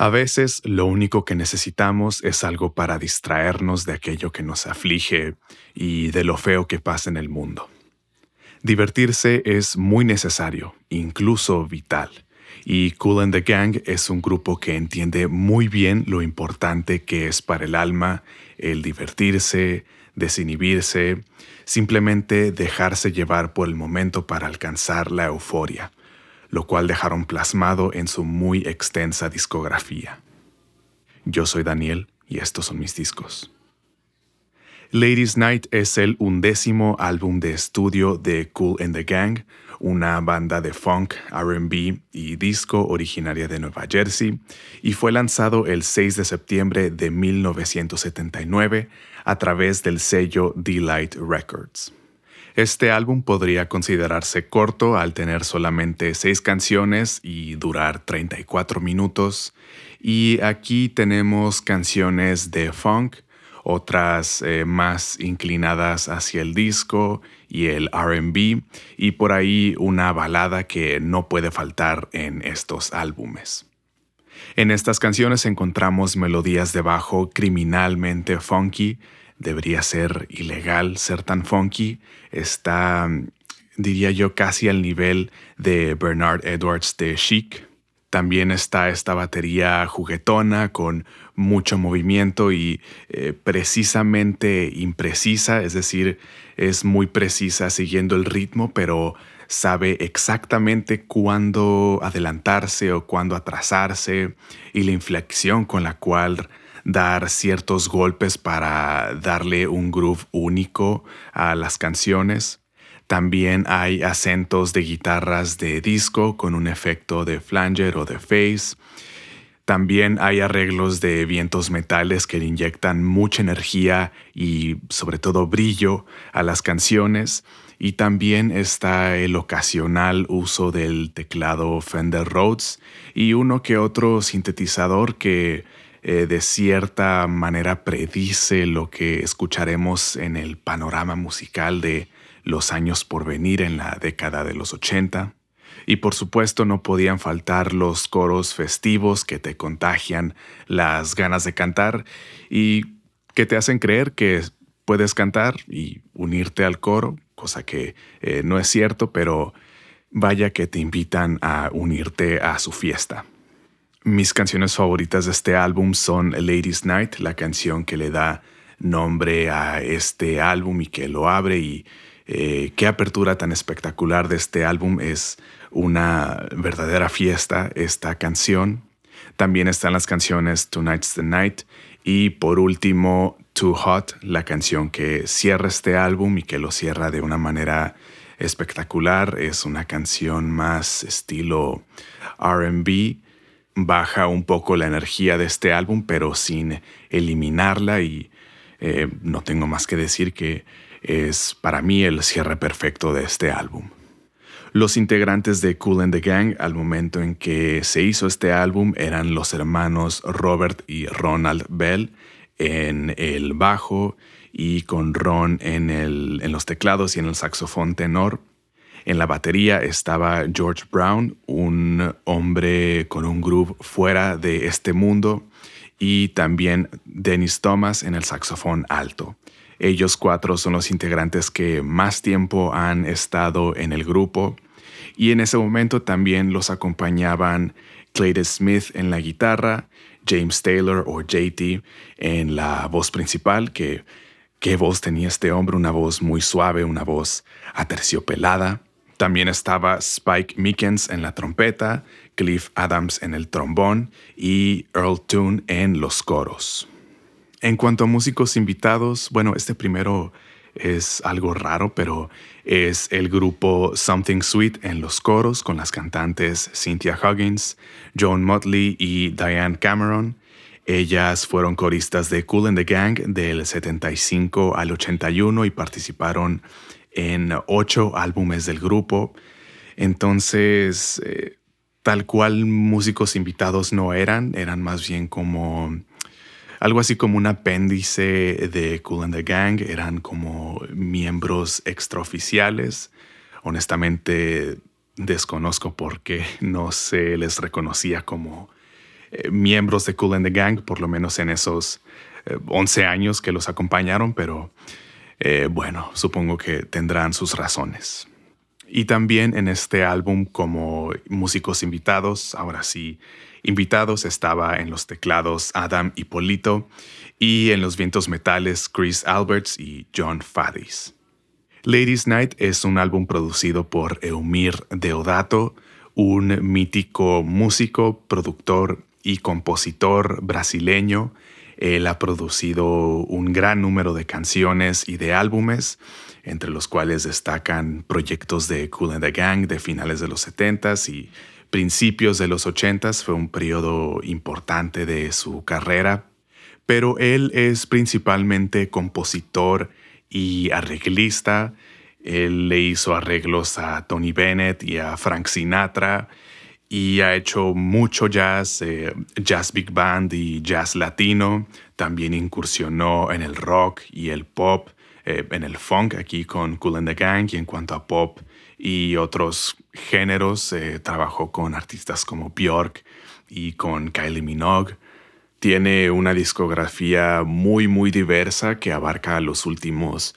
A veces lo único que necesitamos es algo para distraernos de aquello que nos aflige y de lo feo que pasa en el mundo. Divertirse es muy necesario, incluso vital, y Cool and the Gang es un grupo que entiende muy bien lo importante que es para el alma el divertirse, desinhibirse, simplemente dejarse llevar por el momento para alcanzar la euforia lo cual dejaron plasmado en su muy extensa discografía. Yo soy Daniel y estos son mis discos. Ladies Night es el undécimo álbum de estudio de Cool and the Gang, una banda de funk, RB y disco originaria de Nueva Jersey, y fue lanzado el 6 de septiembre de 1979 a través del sello Delight Records. Este álbum podría considerarse corto al tener solamente seis canciones y durar 34 minutos. Y aquí tenemos canciones de funk, otras eh, más inclinadas hacia el disco y el RB, y por ahí una balada que no puede faltar en estos álbumes. En estas canciones encontramos melodías de bajo criminalmente funky, debería ser ilegal ser tan funky. Está, diría yo, casi al nivel de Bernard Edwards de Chic. También está esta batería juguetona con mucho movimiento y eh, precisamente imprecisa, es decir, es muy precisa siguiendo el ritmo, pero sabe exactamente cuándo adelantarse o cuándo atrasarse y la inflexión con la cual dar ciertos golpes para darle un groove único a las canciones. También hay acentos de guitarras de disco con un efecto de flanger o de face. También hay arreglos de vientos metales que inyectan mucha energía y sobre todo brillo a las canciones. Y también está el ocasional uso del teclado Fender Rhodes y uno que otro sintetizador que eh, de cierta manera predice lo que escucharemos en el panorama musical de los años por venir en la década de los 80. Y por supuesto no podían faltar los coros festivos que te contagian las ganas de cantar y que te hacen creer que puedes cantar y unirte al coro, cosa que eh, no es cierto, pero vaya que te invitan a unirte a su fiesta. Mis canciones favoritas de este álbum son Ladies Night, la canción que le da nombre a este álbum y que lo abre y eh, qué apertura tan espectacular de este álbum es una verdadera fiesta esta canción. También están las canciones Tonight's the Night y por último Too Hot, la canción que cierra este álbum y que lo cierra de una manera espectacular. Es una canción más estilo RB baja un poco la energía de este álbum, pero sin eliminarla y eh, no tengo más que decir que es para mí el cierre perfecto de este álbum. Los integrantes de Cool and the Gang al momento en que se hizo este álbum eran los hermanos Robert y Ronald Bell en el bajo y con Ron en, en los teclados y en el saxofón tenor. En la batería estaba George Brown, un hombre con un groove fuera de este mundo, y también Dennis Thomas en el saxofón alto. Ellos cuatro son los integrantes que más tiempo han estado en el grupo y en ese momento también los acompañaban Clayton Smith en la guitarra, James Taylor o JT en la voz principal, que qué voz tenía este hombre, una voz muy suave, una voz aterciopelada. También estaba Spike Mickens en la trompeta, Cliff Adams en el trombón y Earl Toon en los coros. En cuanto a músicos invitados, bueno, este primero es algo raro, pero es el grupo Something Sweet en los coros con las cantantes Cynthia Huggins, Joan Motley y Diane Cameron. Ellas fueron coristas de Cool and the Gang del 75 al 81 y participaron en ocho álbumes del grupo. Entonces, eh, tal cual músicos invitados no eran, eran más bien como algo así como un apéndice de Cool and the Gang, eran como miembros extraoficiales. Honestamente, desconozco por qué no se les reconocía como eh, miembros de Cool and the Gang, por lo menos en esos 11 años que los acompañaron, pero bueno, supongo que tendrán sus razones. Y también en este álbum como músicos invitados, ahora sí, invitados estaba en los teclados Adam Hipólito y en los vientos metales Chris Alberts y John Fadis. Ladies Night es un álbum producido por Eumir Deodato, un mítico músico, productor y compositor brasileño. Él ha producido un gran número de canciones y de álbumes, entre los cuales destacan proyectos de Cool and the Gang de finales de los 70s y principios de los 80s. Fue un periodo importante de su carrera, pero él es principalmente compositor y arreglista. Él le hizo arreglos a Tony Bennett y a Frank Sinatra y ha hecho mucho jazz, eh, jazz big band y jazz latino. También incursionó en el rock y el pop, eh, en el funk aquí con Cool and the Gang y en cuanto a pop y otros géneros, eh, trabajó con artistas como Björk y con Kylie Minogue. Tiene una discografía muy, muy diversa que abarca los últimos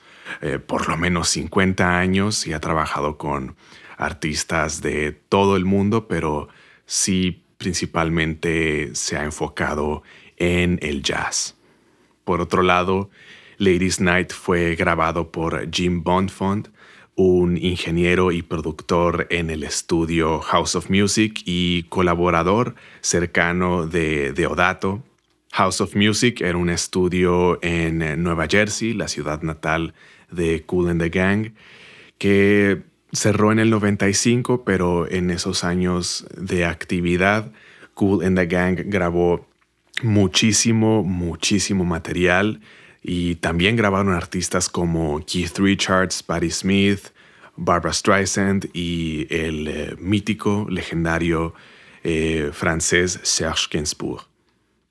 por lo menos 50 años y ha trabajado con artistas de todo el mundo, pero sí principalmente se ha enfocado en el jazz. Por otro lado, Ladies Night fue grabado por Jim Bonfont, un ingeniero y productor en el estudio House of Music y colaborador cercano de Deodato, House of Music era un estudio en Nueva Jersey, la ciudad natal de Cool and the Gang, que cerró en el 95, pero en esos años de actividad, Cool and the Gang grabó muchísimo, muchísimo material y también grabaron artistas como Keith Richards, Patti Smith, Barbara Streisand y el eh, mítico, legendario eh, francés Serge Gainsbourg.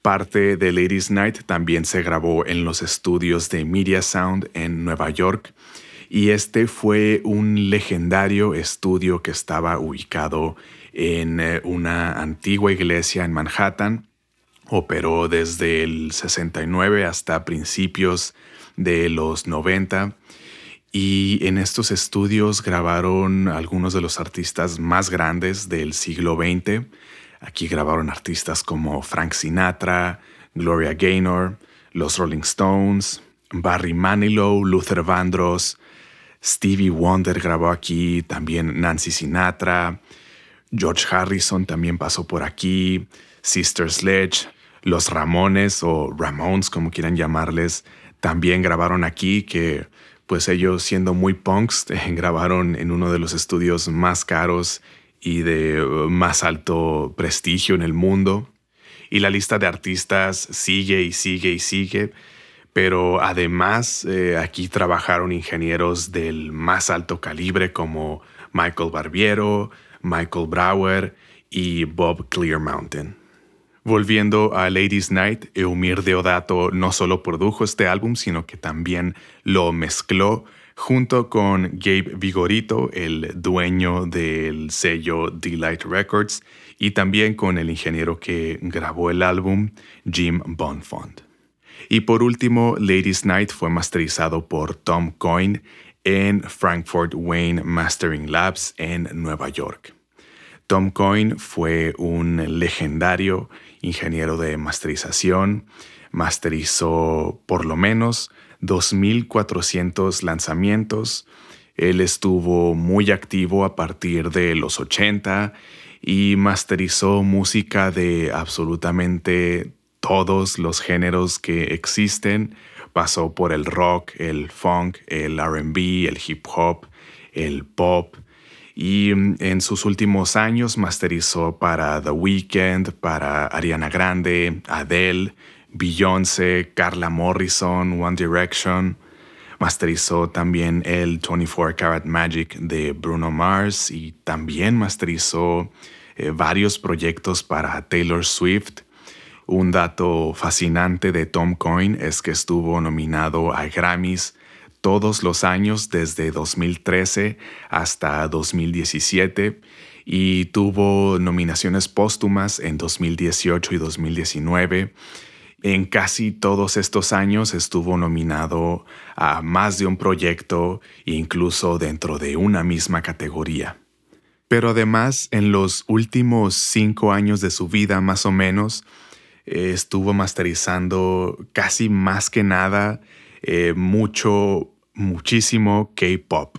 Parte de Ladies Night también se grabó en los estudios de Media Sound en Nueva York y este fue un legendario estudio que estaba ubicado en eh, una antigua iglesia en Manhattan. Operó desde el 69 hasta principios de los 90 y en estos estudios grabaron algunos de los artistas más grandes del siglo XX Aquí grabaron artistas como Frank Sinatra, Gloria Gaynor, los Rolling Stones, Barry Manilow, Luther Vandross, Stevie Wonder grabó aquí, también Nancy Sinatra, George Harrison también pasó por aquí, Sister Sledge, los Ramones o Ramones como quieran llamarles, también grabaron aquí que pues ellos siendo muy punks grabaron en uno de los estudios más caros y de uh, más alto prestigio en el mundo. Y la lista de artistas sigue y sigue y sigue. Pero además eh, aquí trabajaron ingenieros del más alto calibre como Michael Barbiero, Michael Brower y Bob Clearmountain. Volviendo a Ladies Night, Eumir Deodato no solo produjo este álbum, sino que también lo mezcló junto con Gabe Vigorito, el dueño del sello Delight Records, y también con el ingeniero que grabó el álbum, Jim Bonfont. Y por último, Ladies Night fue masterizado por Tom Coyne en Frankfurt Wayne Mastering Labs en Nueva York. Tom Coyne fue un legendario ingeniero de masterización, masterizó por lo menos 2.400 lanzamientos. Él estuvo muy activo a partir de los 80 y masterizó música de absolutamente todos los géneros que existen. Pasó por el rock, el funk, el RB, el hip hop, el pop. Y mm, en sus últimos años masterizó para The Weeknd, para Ariana Grande, Adele, Beyoncé, Carla Morrison, One Direction. Masterizó también el 24 Karat Magic de Bruno Mars y también masterizó eh, varios proyectos para Taylor Swift. Un dato fascinante de Tom Coyne es que estuvo nominado a Grammys todos los años desde 2013 hasta 2017 y tuvo nominaciones póstumas en 2018 y 2019. En casi todos estos años estuvo nominado a más de un proyecto, incluso dentro de una misma categoría. Pero además, en los últimos cinco años de su vida, más o menos, eh, estuvo masterizando casi más que nada eh, mucho, muchísimo K-Pop.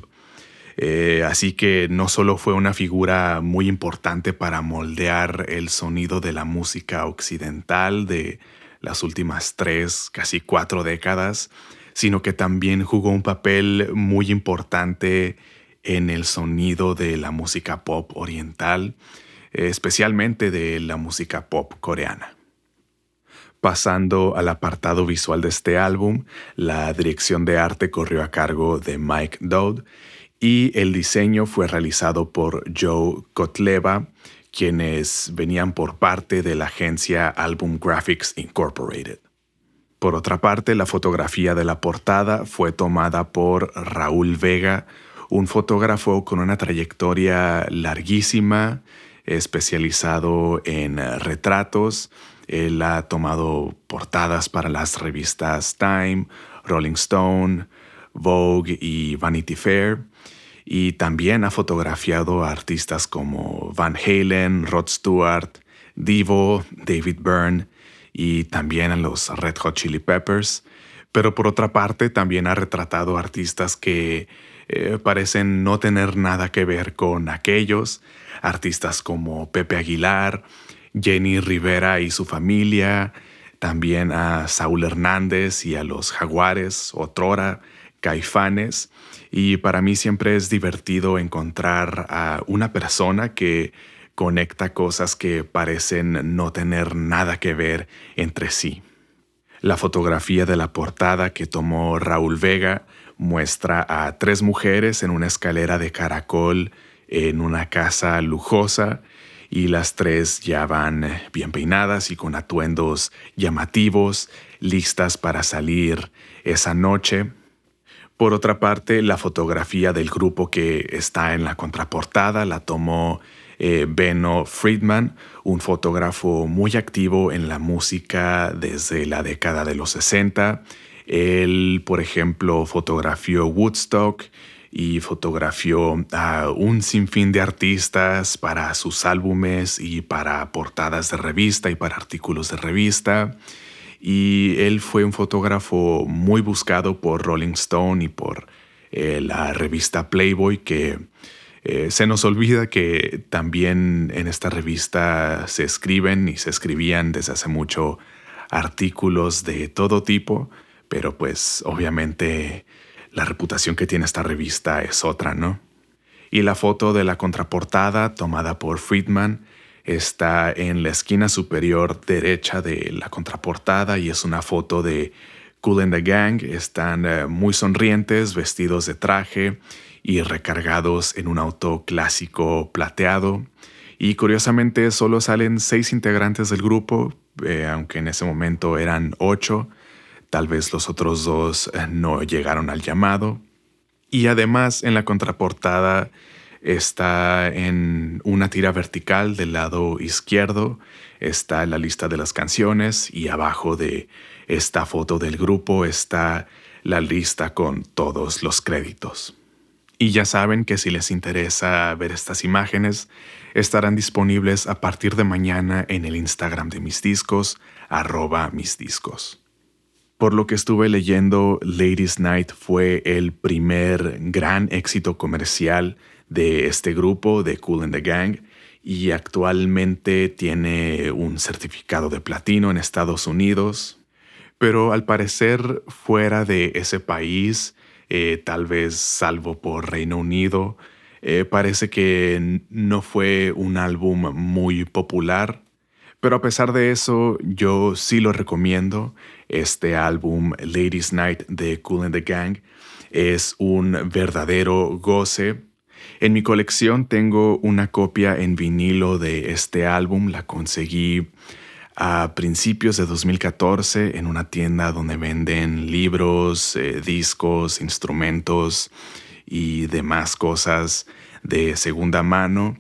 Eh, así que no solo fue una figura muy importante para moldear el sonido de la música occidental de las últimas tres, casi cuatro décadas, sino que también jugó un papel muy importante en el sonido de la música pop oriental, especialmente de la música pop coreana. Pasando al apartado visual de este álbum, la dirección de arte corrió a cargo de Mike Dowd y el diseño fue realizado por Joe Kotleva, quienes venían por parte de la agencia Album Graphics Incorporated. Por otra parte, la fotografía de la portada fue tomada por Raúl Vega, un fotógrafo con una trayectoria larguísima, especializado en retratos. Él ha tomado portadas para las revistas Time, Rolling Stone, Vogue y Vanity Fair y también ha fotografiado a artistas como Van Halen, Rod Stewart, Divo, David Byrne y también a los Red Hot Chili Peppers. Pero por otra parte también ha retratado artistas que eh, parecen no tener nada que ver con aquellos, artistas como Pepe Aguilar, Jenny Rivera y su familia, también a Saúl Hernández y a los Jaguares, otrora, Caifanes, y para mí siempre es divertido encontrar a una persona que conecta cosas que parecen no tener nada que ver entre sí. La fotografía de la portada que tomó Raúl Vega muestra a tres mujeres en una escalera de caracol en una casa lujosa y las tres ya van bien peinadas y con atuendos llamativos, listas para salir esa noche por otra parte, la fotografía del grupo que está en la contraportada la tomó eh, Benno Friedman, un fotógrafo muy activo en la música desde la década de los 60. Él, por ejemplo, fotografió Woodstock y fotografió a un sinfín de artistas para sus álbumes y para portadas de revista y para artículos de revista. Y él fue un fotógrafo muy buscado por Rolling Stone y por eh, la revista Playboy que eh, se nos olvida que también en esta revista se escriben y se escribían desde hace mucho artículos de todo tipo, pero pues obviamente la reputación que tiene esta revista es otra, ¿no? Y la foto de la contraportada tomada por Friedman está en la esquina superior derecha de la contraportada y es una foto de Cool and the Gang. Están eh, muy sonrientes, vestidos de traje y recargados en un auto clásico plateado. Y curiosamente solo salen seis integrantes del grupo, eh, aunque en ese momento eran ocho. Tal vez los otros dos eh, no llegaron al llamado. Y además en la contraportada está en una tira vertical del lado izquierdo, está la lista de las canciones y abajo de esta foto del grupo está la lista con todos los créditos. Y ya saben que si les interesa ver estas imágenes, estarán disponibles a partir de mañana en el Instagram de mis discos, arroba mis discos. Por lo que estuve leyendo, Ladies Night fue el primer gran éxito comercial de este grupo de Cool and the Gang y actualmente tiene un certificado de platino en Estados Unidos, pero al parecer fuera de ese país, eh, tal vez salvo por Reino Unido, eh, parece que no fue un álbum muy popular, pero a pesar de eso yo sí lo recomiendo. Este álbum Ladies Night de Cool and the Gang es un verdadero goce en mi colección tengo una copia en vinilo de este álbum, la conseguí a principios de 2014 en una tienda donde venden libros, eh, discos, instrumentos y demás cosas de segunda mano.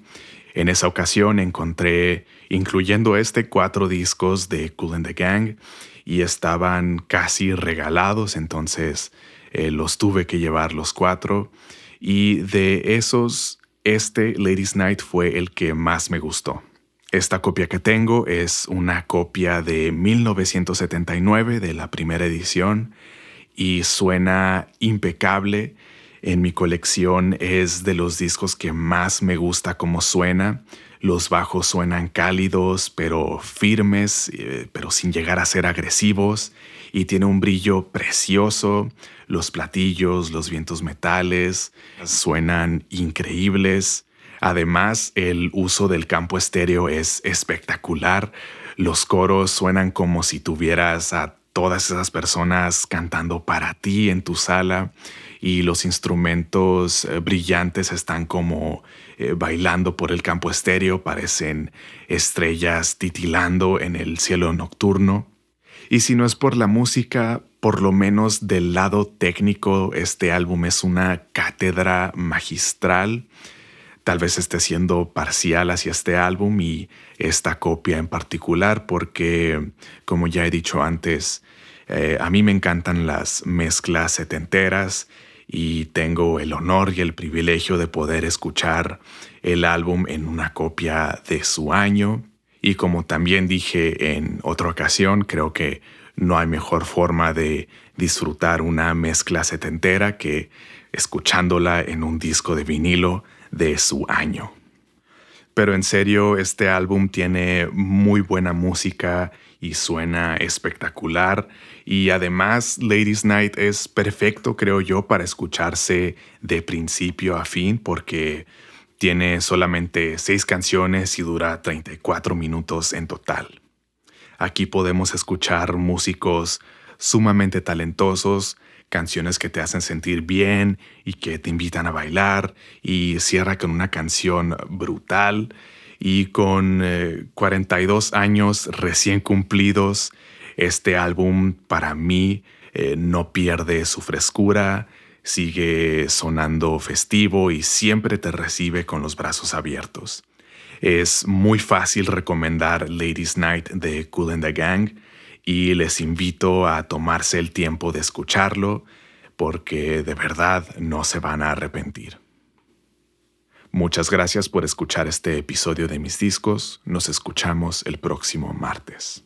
En esa ocasión encontré, incluyendo este, cuatro discos de Cool and the Gang y estaban casi regalados, entonces eh, los tuve que llevar los cuatro. Y de esos, este Ladies Night fue el que más me gustó. Esta copia que tengo es una copia de 1979 de la primera edición y suena impecable. En mi colección es de los discos que más me gusta cómo suena. Los bajos suenan cálidos, pero firmes, eh, pero sin llegar a ser agresivos. Y tiene un brillo precioso. Los platillos, los vientos metales suenan increíbles. Además, el uso del campo estéreo es espectacular. Los coros suenan como si tuvieras a todas esas personas cantando para ti en tu sala y los instrumentos eh, brillantes están como eh, bailando por el campo estéreo, parecen estrellas titilando en el cielo nocturno. Y si no es por la música, por lo menos del lado técnico, este álbum es una cátedra magistral. Tal vez esté siendo parcial hacia este álbum y esta copia en particular, porque, como ya he dicho antes, eh, a mí me encantan las mezclas setenteras y tengo el honor y el privilegio de poder escuchar el álbum en una copia de su año. Y como también dije en otra ocasión, creo que no hay mejor forma de disfrutar una mezcla setentera que escuchándola en un disco de vinilo de su año. Pero en serio, este álbum tiene muy buena música y suena espectacular. Y además, Ladies Night es perfecto, creo yo, para escucharse de principio a fin porque tiene solamente seis canciones y dura 34 minutos en total. Aquí podemos escuchar músicos sumamente talentosos, canciones que te hacen sentir bien y que te invitan a bailar y cierra con una canción brutal y con 42 eh, años recién cumplidos, este álbum para mí eh, no pierde su frescura, sigue sonando festivo y siempre te recibe con los brazos abiertos. Es muy fácil recomendar Ladies Night de Cool and the Gang y les invito a tomarse el tiempo de escucharlo porque de verdad no se van a arrepentir. Muchas gracias por escuchar este episodio de mis discos. Nos escuchamos el próximo martes.